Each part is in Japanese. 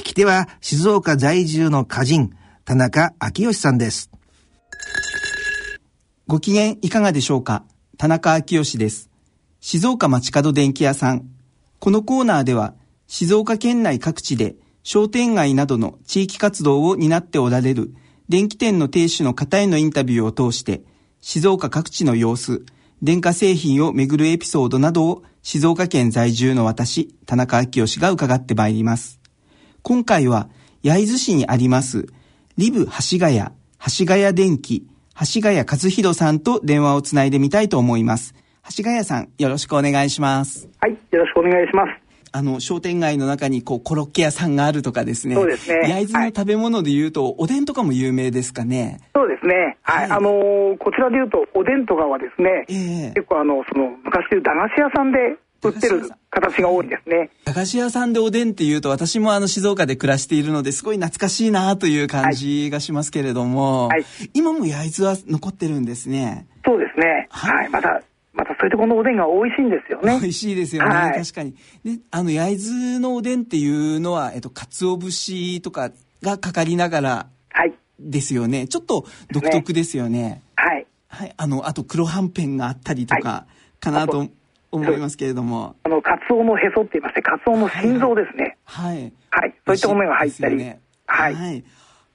聞き手は静岡在住の歌人田中昭義さんです。ご機嫌いかがでしょうか？田中昭義です。静岡街角電気屋さん。このコーナーでは静岡県内各地で商店街などの地域活動を担っておられる電気店の亭主の方へのインタビューを通して静岡各地の様子、電化製品をめぐるエピソードなどを静岡県在住の私、田中昭義が伺ってまいります。今回は焼津市にありますリブ橋ヶ谷、橋ヶ谷電気、橋ヶ谷和弘さんと電話をつないでみたいと思います。橋ヶ谷さん、よろしくお願いします。はい、よろしくお願いします。あの、商店街の中にこう、コロッケ屋さんがあるとかですね。そうですね。焼津の食べ物で言うと、はい、おでんとかも有名ですかね。そうですね。はい。はい、あのー、こちらで言うと、おでんとかはですね、えー、結構あの、その、昔でいう駄菓子屋さんで売ってる形が多いですね。駄菓子屋さんでおでんっていうと、私もあの静岡で暮らしているのですごい懐かしいなという感じがしますけれども、はい、今も焼津は残ってるんですね。そうですね。はい、またまたそういうところのおでんが美味しいんですよね。美味しいですよね。はい、確かに。で、あの、焼津のおでんっていうのは、えっと、鰹節とかがかかりながら、はい。ですよね。ちょっと独特ですよね。ねはい。はい。あの、あと黒はんぺんがあったりとか、かなと思いますけれども。あの、鰹のへそって言いまして、鰹の心臓ですね。はい。はい。そういったものが入ったり。ね、はい。はい。わ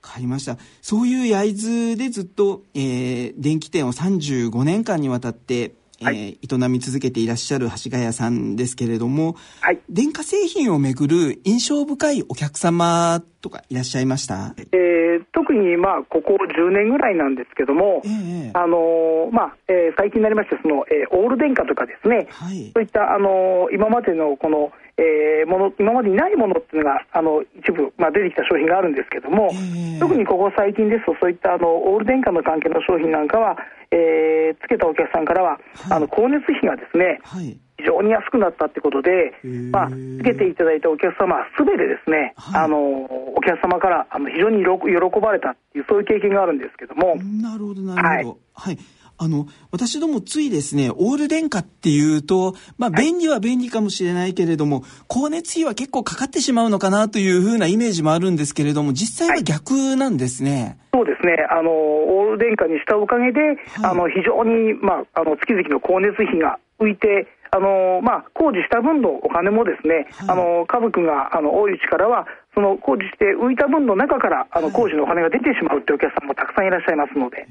かりました。そういう焼津でずっと、えー、電気店を35年間にわたってえー、営み続けていらっしゃる橋ヶ谷さんですけれども、はい、電化製品をめぐる印象深いお客様とかいらっしゃいました、えー、特に、まあ、ここ10年ぐらいなんですけども、えー、あのまあえー、最近になりましてその、えー、オール電化とかですね、はい、そういった、あの今までのこのえー、もの今までにないものっていうのがあの一部、まあ、出てきた商品があるんですけども、えー、特にここ最近ですとそういったあのオール電化の関係の商品なんかは、えー、つけたお客さんからは、はい、あの光熱費がですね、はい、非常に安くなったってことで、まあ、つけていただいたお客様すべてですね、はい、あのお客様からあの非常に喜ばれたっていうそういう経験があるんですけども。なるほどなるほど、はい。あの、私どもついですね、オール電化っていうと、まあ、便利は便利かもしれないけれども、はい、光熱費は結構かかってしまうのかなというふうなイメージもあるんですけれども、実際は逆なんですね。はい、そうですね。あの、オール電化にしたおかげで、はい、あの、非常に、まあ、あの、月々の光熱費が浮いて、あのまあ、工事した分のお金もですね、はい、あの家族があの多い力はその工事して浮いた分の中からあの工事のお金が出てしまうというお客さんもたくさんいらっしゃいますので、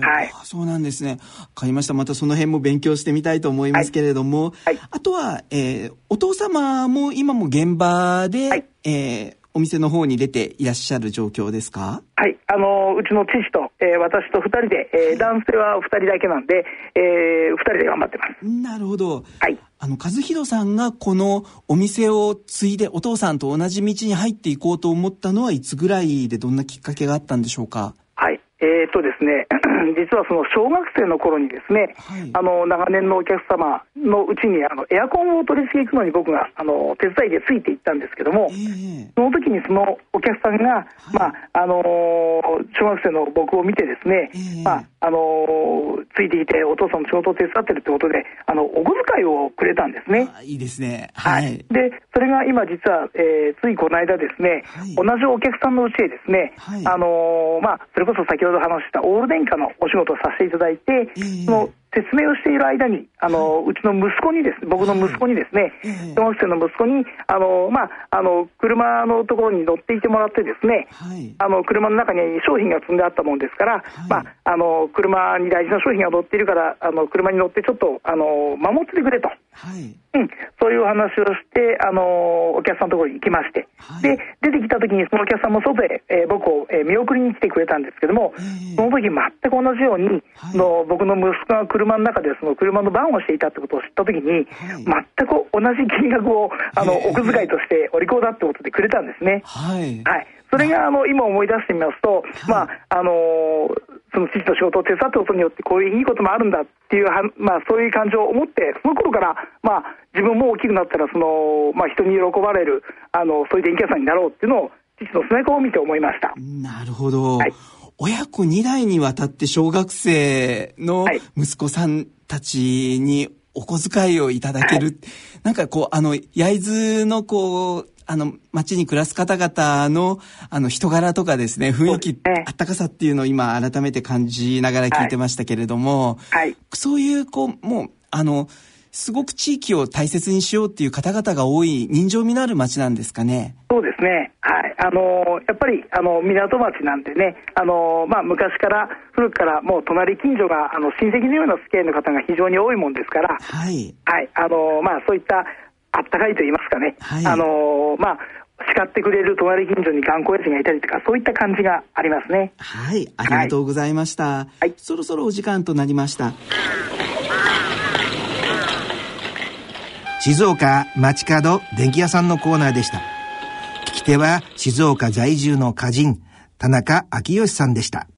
はい、そうなんですね。分かりました。またその辺も勉強してみたいと思いますけれども、はい。はい、あとは、えー、お父様も今も現場で、はい、えーお店の方に出ていらっしゃる状況ですか？はい、あのうちの父と、えー、私と2人で、えー、男性は2人だけなんで、えー、2人で頑張ってます。なるほど。はい。あの、和弘さんがこのお店を継いでお父さんと同じ道に入っていこうと思ったのはいつぐらいでどんなきっかけがあったんでしょうか？はい。えー、っとですね、実はその小学生の頃にですね、はい、あの長年のお客様のうちにあのエアコンを取り付け行くのに僕があの手伝いでついていったんですけども、えー、その時にそのお客さんが、はい、まああの小学生の僕を見てですね、えー、まああのついていてお父さんの仕事を手伝ってるってことであのお小遣いをくれたんですね。いいですね。はい。でそれが今実は、えー、ついこの間ですね、はい、同じお客さんのうちへですね、あのまあそれこそ先ほど話したオール電化のお仕事をさせていただいて、えー、その説明をしている間に、あの、うちの息子にですね、僕の息子にですね、小学生の息子に、あの、まあ、あの、車のところに乗っていてもらってですね、はい、あの、車の中に商品が積んであったもんですから、はい、まあ、あの、車に大事な商品が乗っているから、あの、車に乗ってちょっと、あの、守っててくれと。はい、うん、そういうお話をして、あの、お客さんのところに行きまして、はい、で、出てきた時にそのお客さんも外へ、えー、僕を、えー、見送りに来てくれたんですけども、えー、その時全く同じように、の僕の息子が車車の中でその車の番をしていたってことを知ったときに、はい、全く同じ金額を あのお小遣いとしてお利口だってことでくれたんですね。はい、はい。それがあ。の今思い出してみますと、まああのその父の仕事を手伝ったことによってこういういいこともあるんだっていうは、まあ、そういう感情を持ってその頃から、まあ、自分も大きくなったらその、まあ、人に喜ばれるあのそういう電気屋さんになろうっていうのを父の背中を見て思いました。なるほど、はい、親子2代にわたって小学生の息子さんたちにお小遣いをいただける、はい、なんかこうあの焼津のこうあの、街に暮らす方々の、あの、人柄とかですね、雰囲気、あったかさっていうのを今改めて感じながら聞いてましたけれども、はい。そういう、こう、もう、あの、すごく地域を大切にしようっていう方々が多い人情味のある街なんですかね？そうですね。はい。あのやっぱり、あの、港町なんでね、あのまあ、昔から、古くからもう隣近所が、あの、親戚のような付き合いの方が非常に多いもんですから、はい。はい。あのまあ、そういったあったかいと言いますかね、はい、あのまあ、叱ってくれる隣近所に頑固親父がいたりとか、そういった感じがありますね。はい、ありがとうございました。はい、そろそろお時間となりました。静岡町角電気屋さんのコーナーでした。聞き手は静岡在住の歌人、田中昭義さんでした。